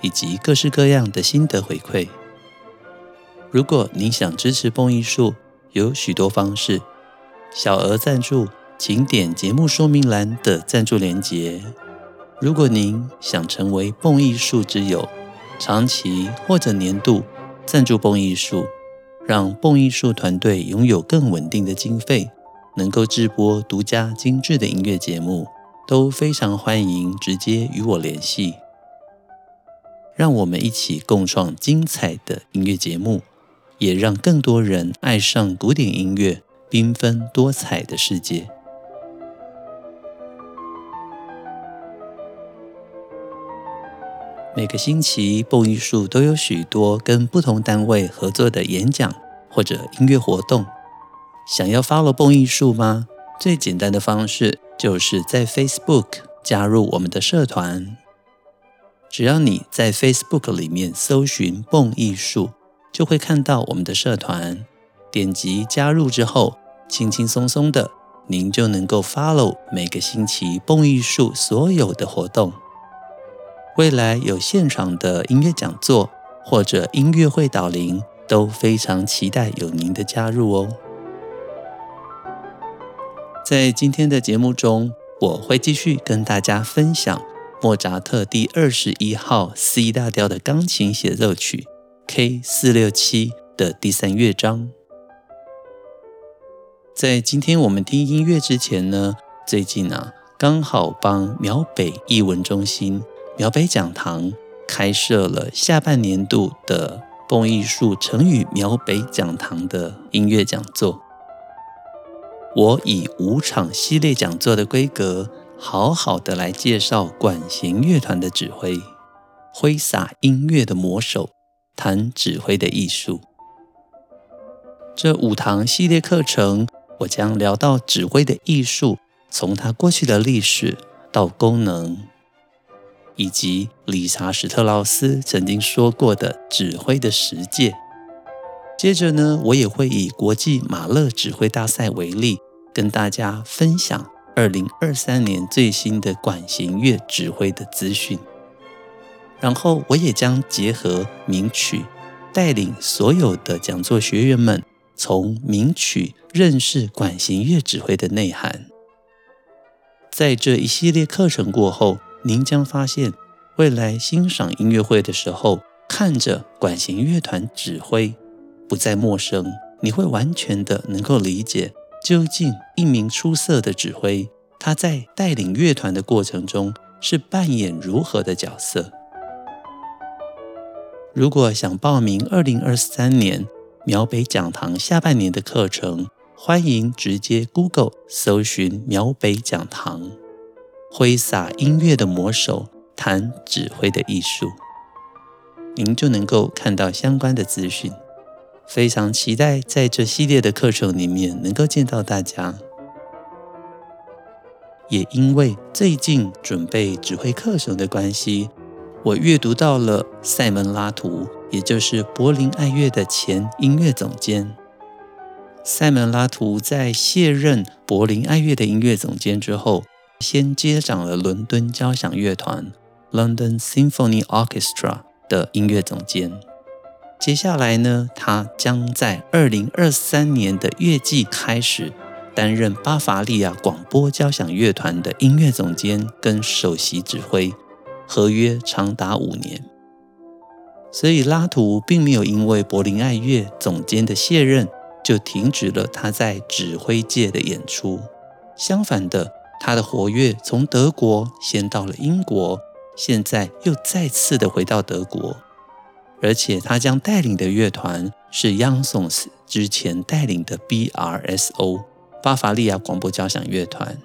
以及各式各样的心得回馈。如果您想支持蹦艺术，有许多方式。小额赞助，请点节目说明栏的赞助连结。如果您想成为蹦艺术之友，长期或者年度赞助蹦艺术，让蹦艺术团队拥有更稳定的经费，能够制播独家精致的音乐节目，都非常欢迎直接与我联系。让我们一起共创精彩的音乐节目，也让更多人爱上古典音乐缤纷多彩的世界。每个星期，蹦艺术都有许多跟不同单位合作的演讲或者音乐活动。想要 follow 蹦艺术吗？最简单的方式就是在 Facebook 加入我们的社团。只要你在 Facebook 里面搜寻“蹦艺术”，就会看到我们的社团。点击加入之后，轻轻松松的，您就能够 follow 每个星期蹦艺术所有的活动。未来有现场的音乐讲座或者音乐会导聆，都非常期待有您的加入哦。在今天的节目中，我会继续跟大家分享。莫扎特第二十一号 C 大调的钢琴协奏曲 K 四六七的第三乐章。在今天我们听音乐之前呢，最近啊，刚好帮苗北艺文中心苗北讲堂开设了下半年度的蹦艺术成语苗北讲堂的音乐讲座。我以五场系列讲座的规格。好好的来介绍管弦乐团的指挥，挥洒音乐的魔手，谈指挥的艺术。这五堂系列课程，我将聊到指挥的艺术，从它过去的历史到功能，以及理查史特劳斯曾经说过的指挥的实践。接着呢，我也会以国际马勒指挥大赛为例，跟大家分享。二零二三年最新的管弦乐指挥的资讯，然后我也将结合名曲，带领所有的讲座学员们从名曲认识管弦乐指挥的内涵。在这一系列课程过后，您将发现，未来欣赏音乐会的时候，看着管弦乐团指挥不再陌生，你会完全的能够理解。究竟一名出色的指挥，他在带领乐团的过程中是扮演如何的角色？如果想报名二零二三年苗北讲堂下半年的课程，欢迎直接 Google 搜寻苗北讲堂，挥洒音乐的魔手，谈指挥的艺术，您就能够看到相关的资讯。非常期待在这系列的课程里面能够见到大家。也因为最近准备指挥课程的关系，我阅读到了赛门拉图，也就是柏林爱乐的前音乐总监。赛门拉图在卸任柏林爱乐的音乐总监之后，先接掌了伦敦交响乐团 （London Symphony Orchestra） 的音乐总监。接下来呢，他将在二零二三年的乐季开始担任巴伐利亚广播交响乐团的音乐总监跟首席指挥，合约长达五年。所以拉图并没有因为柏林爱乐总监的卸任就停止了他在指挥界的演出，相反的，他的活跃从德国先到了英国，现在又再次的回到德国。而且他将带领的乐团是 Young Sons 之前带领的 BRSO 巴伐利亚广播交响乐团，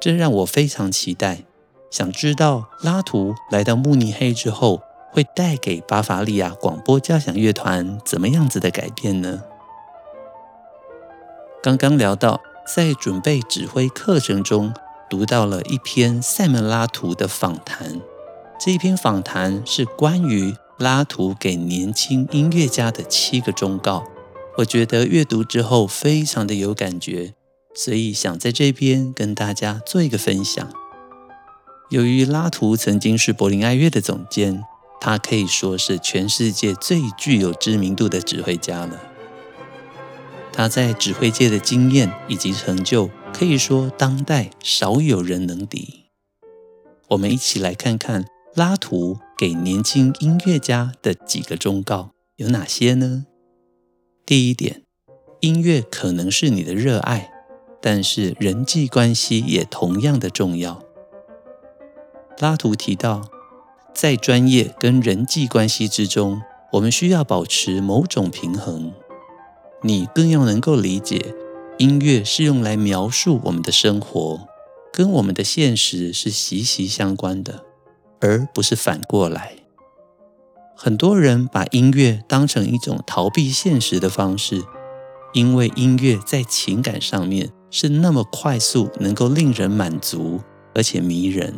这让我非常期待。想知道拉图来到慕尼黑之后会带给巴伐利亚广播交响乐团怎么样子的改变呢？刚刚聊到，在准备指挥课程中，读到了一篇塞门拉图的访谈。这一篇访谈是关于拉图给年轻音乐家的七个忠告。我觉得阅读之后非常的有感觉，所以想在这边跟大家做一个分享。由于拉图曾经是柏林爱乐的总监，他可以说是全世界最具有知名度的指挥家了。他在指挥界的经验以及成就，可以说当代少有人能敌。我们一起来看看拉图给年轻音乐家的几个忠告有哪些呢？第一点，音乐可能是你的热爱，但是人际关系也同样的重要。拉图提到，在专业跟人际关系之中，我们需要保持某种平衡。你更要能够理解，音乐是用来描述我们的生活，跟我们的现实是息息相关的，而不是反过来。很多人把音乐当成一种逃避现实的方式，因为音乐在情感上面是那么快速，能够令人满足，而且迷人。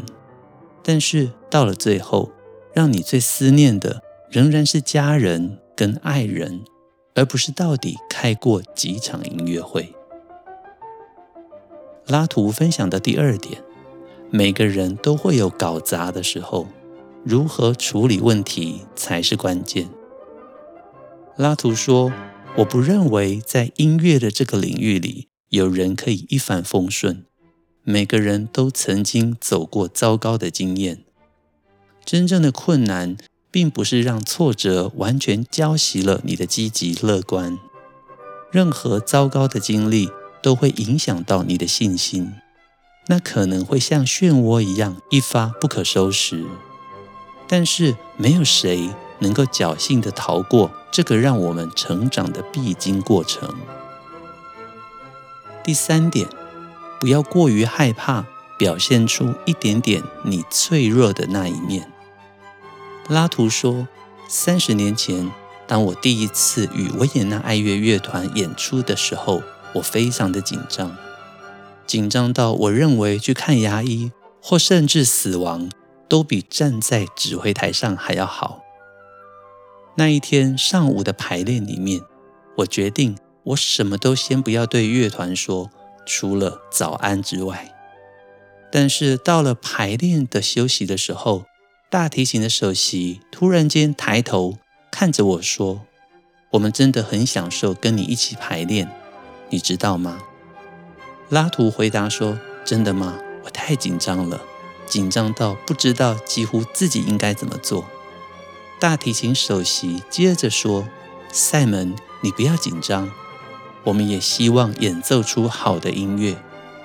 但是到了最后，让你最思念的仍然是家人跟爱人，而不是到底开过几场音乐会。拉图分享的第二点，每个人都会有搞砸的时候，如何处理问题才是关键。拉图说：“我不认为在音乐的这个领域里，有人可以一帆风顺。”每个人都曾经走过糟糕的经验。真正的困难，并不是让挫折完全浇熄了你的积极乐观。任何糟糕的经历都会影响到你的信心，那可能会像漩涡一样一发不可收拾。但是，没有谁能够侥幸地逃过这个让我们成长的必经过程。第三点。不要过于害怕表现出一点点你脆弱的那一面。拉图说，三十年前，当我第一次与维也纳爱乐乐团演出的时候，我非常的紧张，紧张到我认为去看牙医或甚至死亡，都比站在指挥台上还要好。那一天上午的排练里面，我决定我什么都先不要对乐团说。除了早安之外，但是到了排练的休息的时候，大提琴的首席突然间抬头看着我说：“我们真的很享受跟你一起排练，你知道吗？”拉图回答说：“真的吗？我太紧张了，紧张到不知道几乎自己应该怎么做。”大提琴首席接着说：“赛门，你不要紧张。”我们也希望演奏出好的音乐，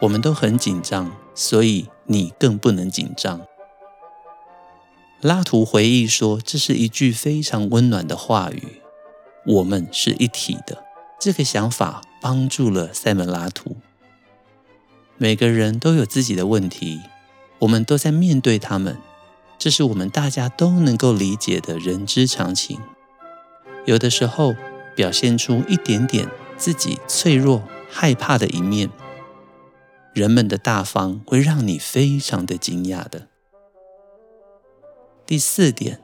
我们都很紧张，所以你更不能紧张。拉图回忆说：“这是一句非常温暖的话语，我们是一体的。”这个想法帮助了塞门拉图。每个人都有自己的问题，我们都在面对他们，这是我们大家都能够理解的人之常情。有的时候表现出一点点。自己脆弱、害怕的一面，人们的大方会让你非常的惊讶的。第四点，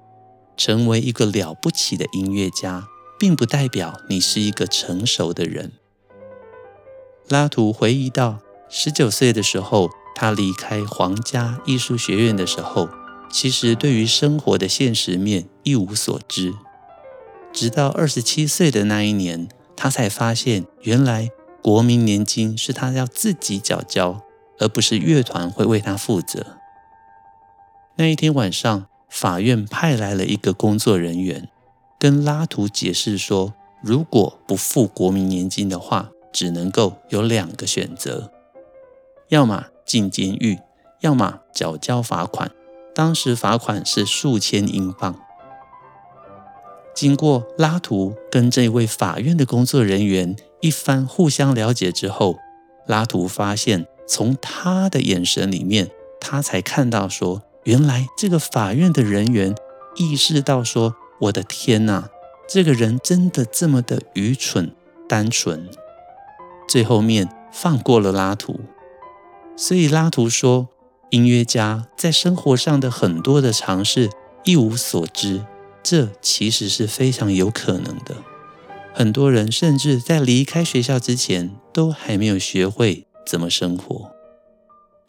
成为一个了不起的音乐家，并不代表你是一个成熟的人。拉图回忆到，十九岁的时候，他离开皇家艺术学院的时候，其实对于生活的现实面一无所知，直到二十七岁的那一年。他才发现，原来国民年金是他要自己缴交，而不是乐团会为他负责。那一天晚上，法院派来了一个工作人员，跟拉图解释说，如果不付国民年金的话，只能够有两个选择：要么进监狱，要么缴交罚款。当时罚款是数千英镑。经过拉图跟这位法院的工作人员一番互相了解之后，拉图发现，从他的眼神里面，他才看到说，原来这个法院的人员意识到说：“我的天哪，这个人真的这么的愚蠢、单纯。”最后面放过了拉图。所以拉图说，音乐家在生活上的很多的尝试一无所知，这其实是非常有可能的。很多人甚至在离开学校之前，都还没有学会怎么生活。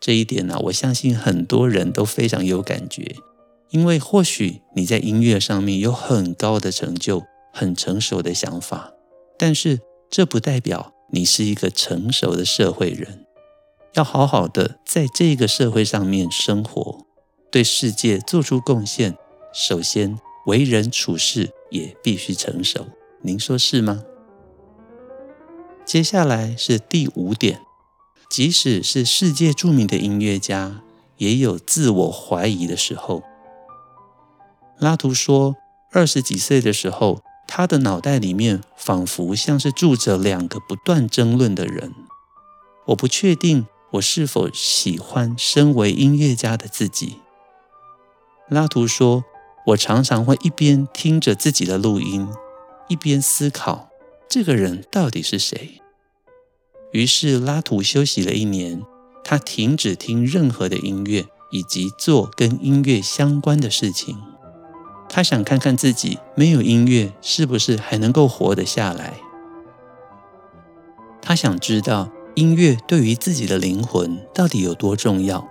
这一点呢、我相信很多人都非常有感觉，因为或许你在音乐上面有很高的成就、很成熟的想法，但是这不代表你是一个成熟的社会人。要好好的在这个社会上面生活，对世界做出贡献，首先为人处事也必须成熟。您说是吗？接下来是第五点。即使是世界著名的音乐家，也有自我怀疑的时候。拉图说，二十几岁的时候，他的脑袋里面仿佛像是住着两个不断争论的人。我不确定我是否喜欢身为音乐家的自己。拉图说，我常常会一边听着自己的录音，一边思考这个人到底是谁。于是拉图休息了一年，他停止听任何的音乐，以及做跟音乐相关的事情。他想看看自己没有音乐是不是还能够活得下来。他想知道音乐对于自己的灵魂到底有多重要。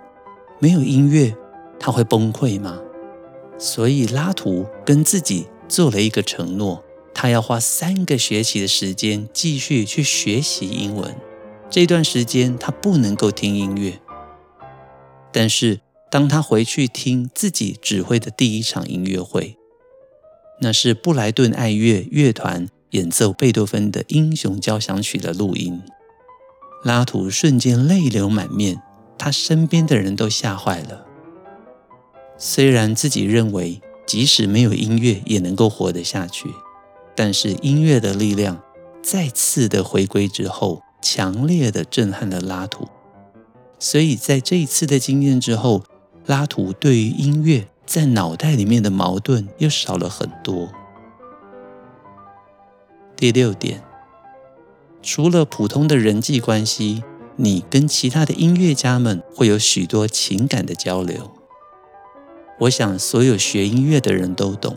没有音乐，他会崩溃吗？所以拉图跟自己做了一个承诺，他要花三个学期的时间继续去学习英文。这段时间他不能够听音乐，但是当他回去听自己指挥的第一场音乐会，那是布莱顿爱乐乐团演奏贝多芬的《英雄交响曲》的录音，拉图瞬间泪流满面，他身边的人都吓坏了。虽然自己认为即使没有音乐也能够活得下去，但是音乐的力量再次的回归之后。强烈的震撼了拉图，所以在这一次的经验之后，拉图对于音乐在脑袋里面的矛盾又少了很多。第六点，除了普通的人际关系，你跟其他的音乐家们会有许多情感的交流。我想所有学音乐的人都懂，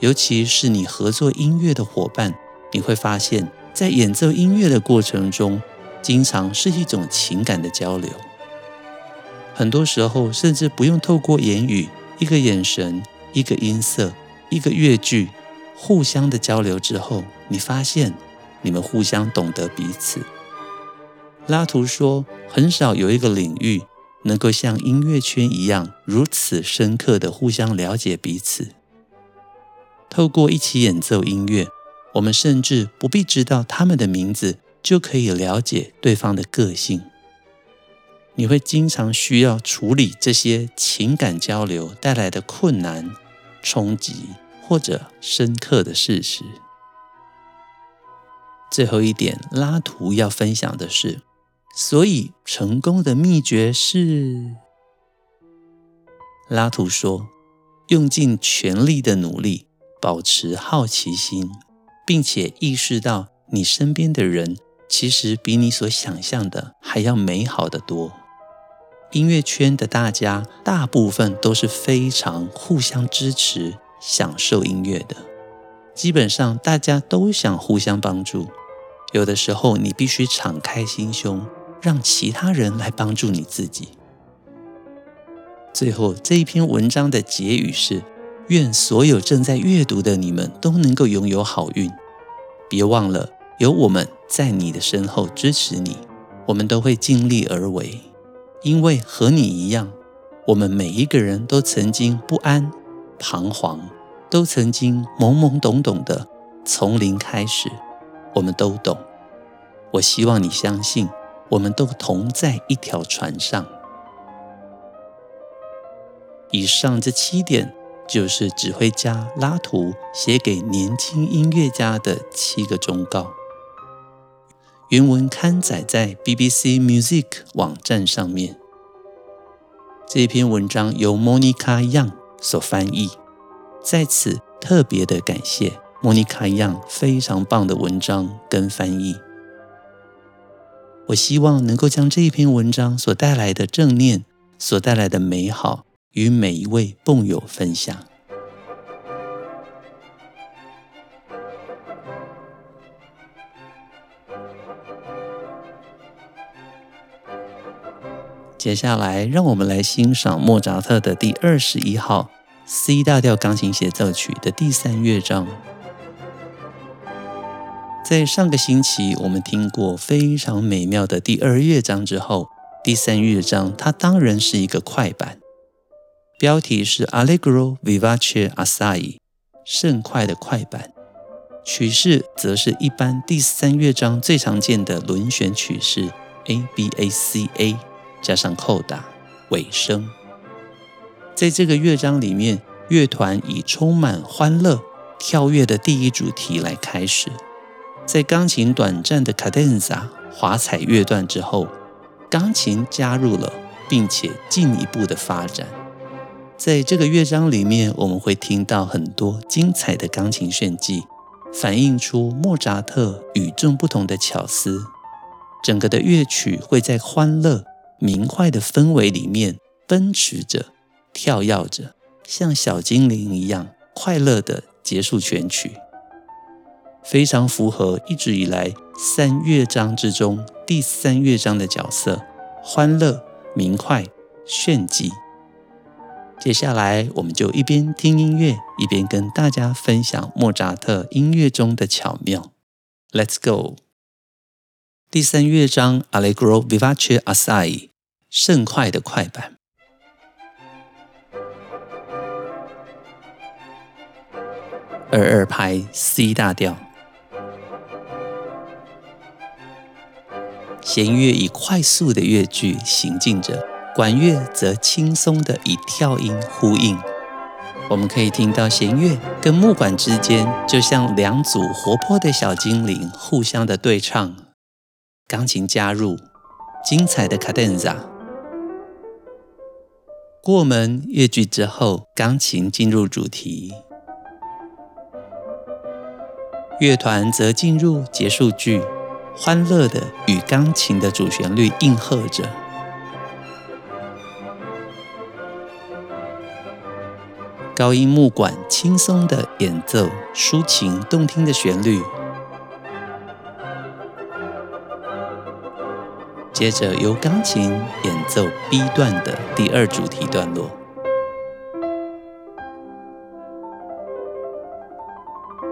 尤其是你合作音乐的伙伴，你会发现。在演奏音乐的过程中，经常是一种情感的交流。很多时候，甚至不用透过言语，一个眼神、一个音色、一个乐句，互相的交流之后，你发现你们互相懂得彼此。拉图说，很少有一个领域能够像音乐圈一样如此深刻的互相了解彼此。透过一起演奏音乐。我们甚至不必知道他们的名字，就可以了解对方的个性。你会经常需要处理这些情感交流带来的困难、冲击或者深刻的事实。最后一点，拉图要分享的是，所以成功的秘诀是，拉图说，用尽全力的努力，保持好奇心。并且意识到，你身边的人其实比你所想象的还要美好得多。音乐圈的大家大部分都是非常互相支持、享受音乐的。基本上大家都想互相帮助。有的时候你必须敞开心胸，让其他人来帮助你自己。最后这一篇文章的结语是。愿所有正在阅读的你们都能够拥有好运。别忘了，有我们在你的身后支持你。我们都会尽力而为，因为和你一样，我们每一个人都曾经不安、彷徨，都曾经懵懵懂懂的从零开始。我们都懂。我希望你相信，我们都同在一条船上。以上这七点。就是指挥家拉图写给年轻音乐家的七个忠告。原文刊载在 BBC Music 网站上面。这篇文章由 Monica Young 所翻译，在此特别的感谢莫妮卡一样非常棒的文章跟翻译。我希望能够将这一篇文章所带来的正念、所带来的美好，与每一位蹦友分享。接下来，让我们来欣赏莫扎特的第二十一号 C 大调钢琴协奏曲的第三乐章。在上个星期，我们听过非常美妙的第二乐章之后，第三乐章它当然是一个快板，标题是 Allegro vivace assai，甚快的快板。曲式则是一般第三乐章最常见的轮旋曲式 A B A C A，加上扣打尾声。在这个乐章里面，乐团以充满欢乐、跳跃的第一主题来开始。在钢琴短暂的 cadenza 华彩乐段之后，钢琴加入了，并且进一步的发展。在这个乐章里面，我们会听到很多精彩的钢琴炫技，反映出莫扎特与众不同的巧思。整个的乐曲会在欢乐、明快的氛围里面奔驰着、跳跃着，像小精灵一样快乐地结束全曲。非常符合一直以来三乐章之中第三乐章的角色：欢乐、明快、炫技。接下来，我们就一边听音乐，一边跟大家分享莫扎特音乐中的巧妙。Let's go！第三乐章 Allegro vivace assai，盛快的快板，二二拍 C 大调。弦乐以快速的乐句行进着，管乐则轻松地以跳音呼应。我们可以听到弦乐跟木管之间，就像两组活泼的小精灵互相的对唱。钢琴加入，精彩的卡顿萨。过门乐句之后，钢琴进入主题，乐团则进入结束句。欢乐的与钢琴的主旋律应和着，高音木管轻松的演奏抒情动听的旋律，接着由钢琴演奏 B 段的第二主题段落。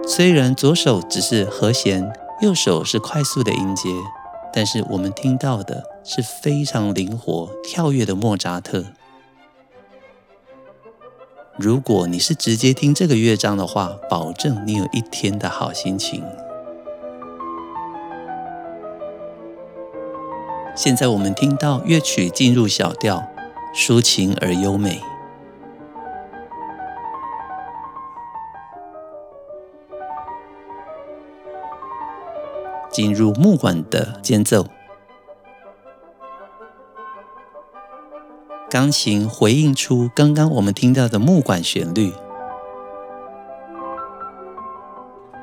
虽然左手只是和弦。右手是快速的音阶，但是我们听到的是非常灵活跳跃的莫扎特。如果你是直接听这个乐章的话，保证你有一天的好心情。现在我们听到乐曲进入小调，抒情而优美。进入木管的间奏，钢琴回应出刚刚我们听到的木管旋律，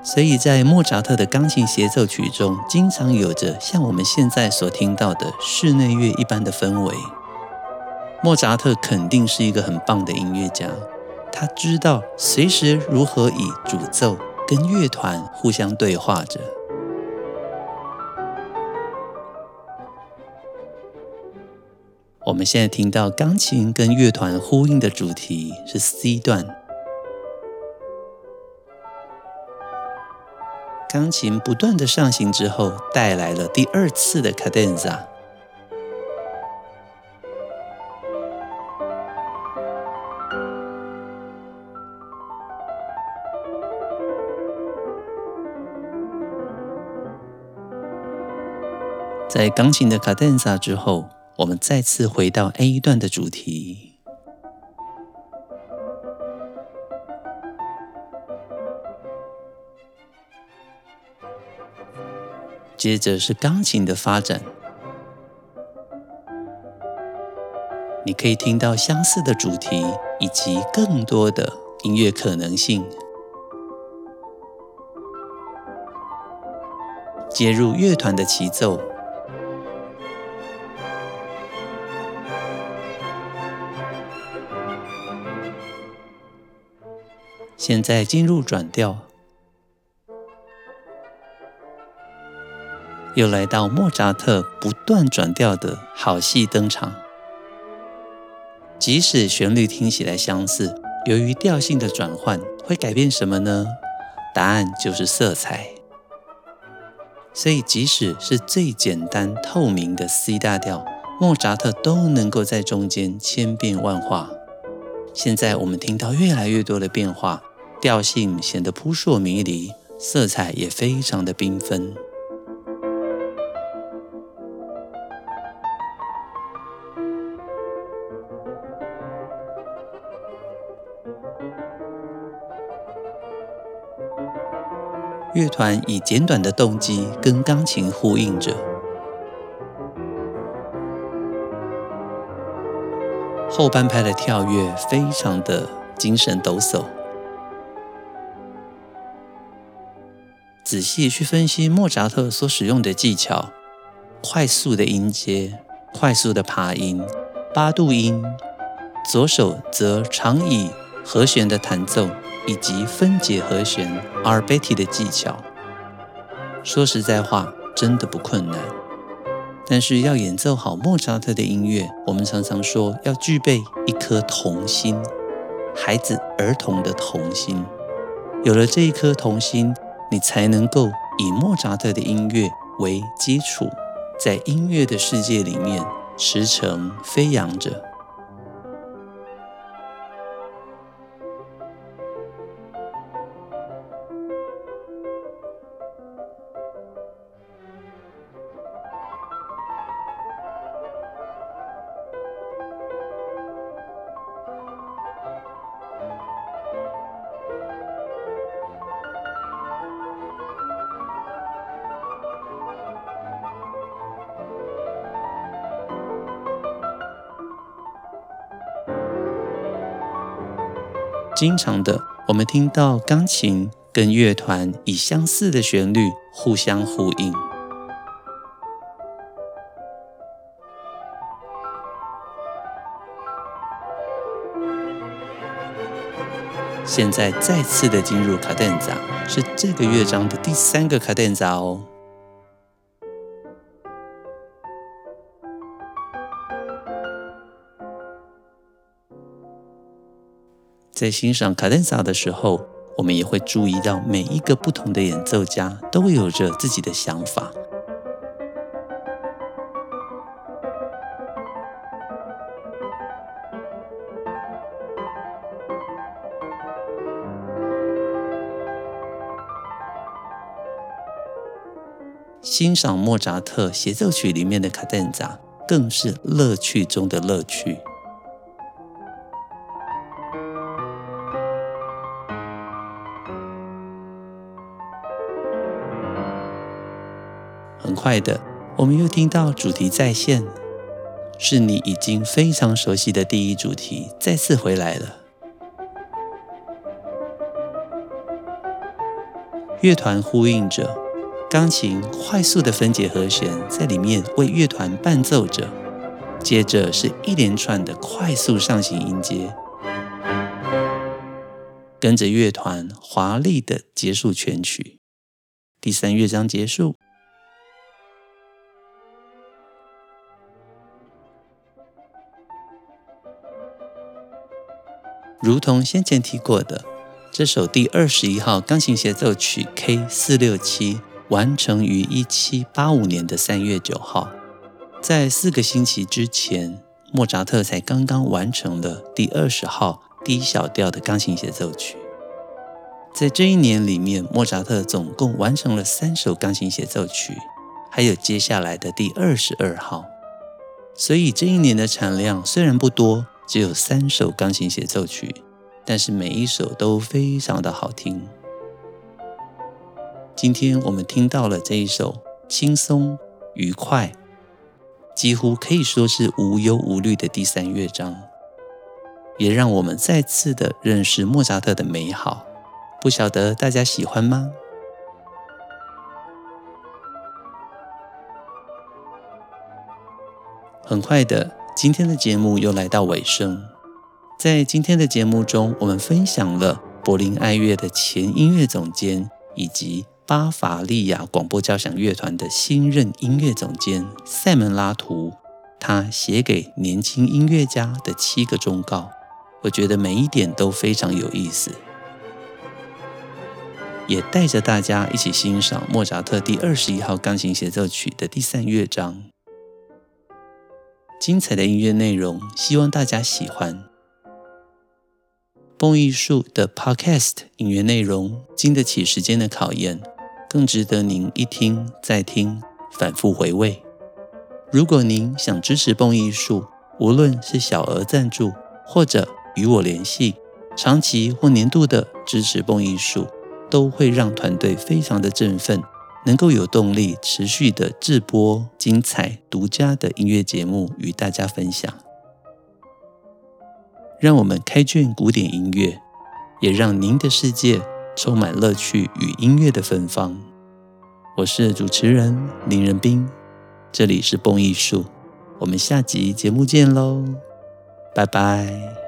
所以在莫扎特的钢琴协奏曲中，经常有着像我们现在所听到的室内乐一般的氛围。莫扎特肯定是一个很棒的音乐家，他知道随时如何以主奏跟乐团互相对话着。我们现在听到钢琴跟乐团呼应的主题是 C 段，钢琴不断的上行之后，带来了第二次的 cadenza。在钢琴的 cadenza 之后。我们再次回到 A 段的主题，接着是钢琴的发展，你可以听到相似的主题以及更多的音乐可能性。接入乐团的齐奏，现在进入转调，又来到莫扎特不断转调的好戏登场。即使旋律听起来相似，由于调性的转换，会改变什么呢？答案就是色彩。所以，即使是最简单透明的 C 大调，莫扎特都能够在中间千变万化。现在我们听到越来越多的变化，调性显得扑朔迷离，色彩也非常的缤纷。乐团以简短的动机跟钢琴呼应着，后半拍的跳跃非常的精神抖擞。仔细去分析莫扎特所使用的技巧：快速的音阶、快速的爬音、八度音，左手则常以和弦的弹奏。以及分解和弦 arpetti 的技巧，说实在话，真的不困难。但是要演奏好莫扎特的音乐，我们常常说要具备一颗童心，孩子儿童的童心。有了这一颗童心，你才能够以莫扎特的音乐为基础，在音乐的世界里面驰骋飞扬着。经常的，我们听到钢琴跟乐团以相似的旋律互相呼应。现在再次的进入卡顿杂是这个乐章的第三个卡顿杂哦。在欣赏卡 denza 的时候，我们也会注意到每一个不同的演奏家都有着自己的想法。欣赏莫扎特协奏曲里面的卡 denza，更是乐趣中的乐趣。快的，我们又听到主题再现，是你已经非常熟悉的第一主题再次回来了。乐团呼应着，钢琴快速的分解和弦在里面为乐团伴奏着，接着是一连串的快速上行音阶，跟着乐团华丽的结束全曲。第三乐章结束。如同先前提过的，这首第二十一号钢琴协奏曲 K 四六七完成于一七八五年的三月九号，在四个星期之前，莫扎特才刚刚完成了第二十号 D 小调的钢琴协奏曲。在这一年里面，莫扎特总共完成了三首钢琴协奏曲，还有接下来的第二十二号。所以这一年的产量虽然不多。只有三首钢琴协奏曲，但是每一首都非常的好听。今天我们听到了这一首轻松愉快，几乎可以说是无忧无虑的第三乐章。也让我们再次的认识莫扎特的美好。不晓得大家喜欢吗？很快的，今天的节目又来到尾声。在今天的节目中，我们分享了柏林爱乐的前音乐总监以及巴伐利亚广播交响乐团的新任音乐总监塞门拉图，他写给年轻音乐家的七个忠告。我觉得每一点都非常有意思，也带着大家一起欣赏莫扎特第二十一号钢琴协奏曲的第三乐章。精彩的音乐内容，希望大家喜欢。蹦艺术的 Podcast 音乐内容经得起时间的考验，更值得您一听再听，反复回味。如果您想支持蹦艺术，无论是小额赞助或者与我联系，长期或年度的支持蹦艺术，都会让团队非常的振奋，能够有动力持续的制播精彩独家的音乐节目与大家分享。让我们开卷古典音乐，也让您的世界充满乐趣与音乐的芬芳。我是主持人林仁斌，这里是蹦艺术，我们下集节目见喽，拜拜。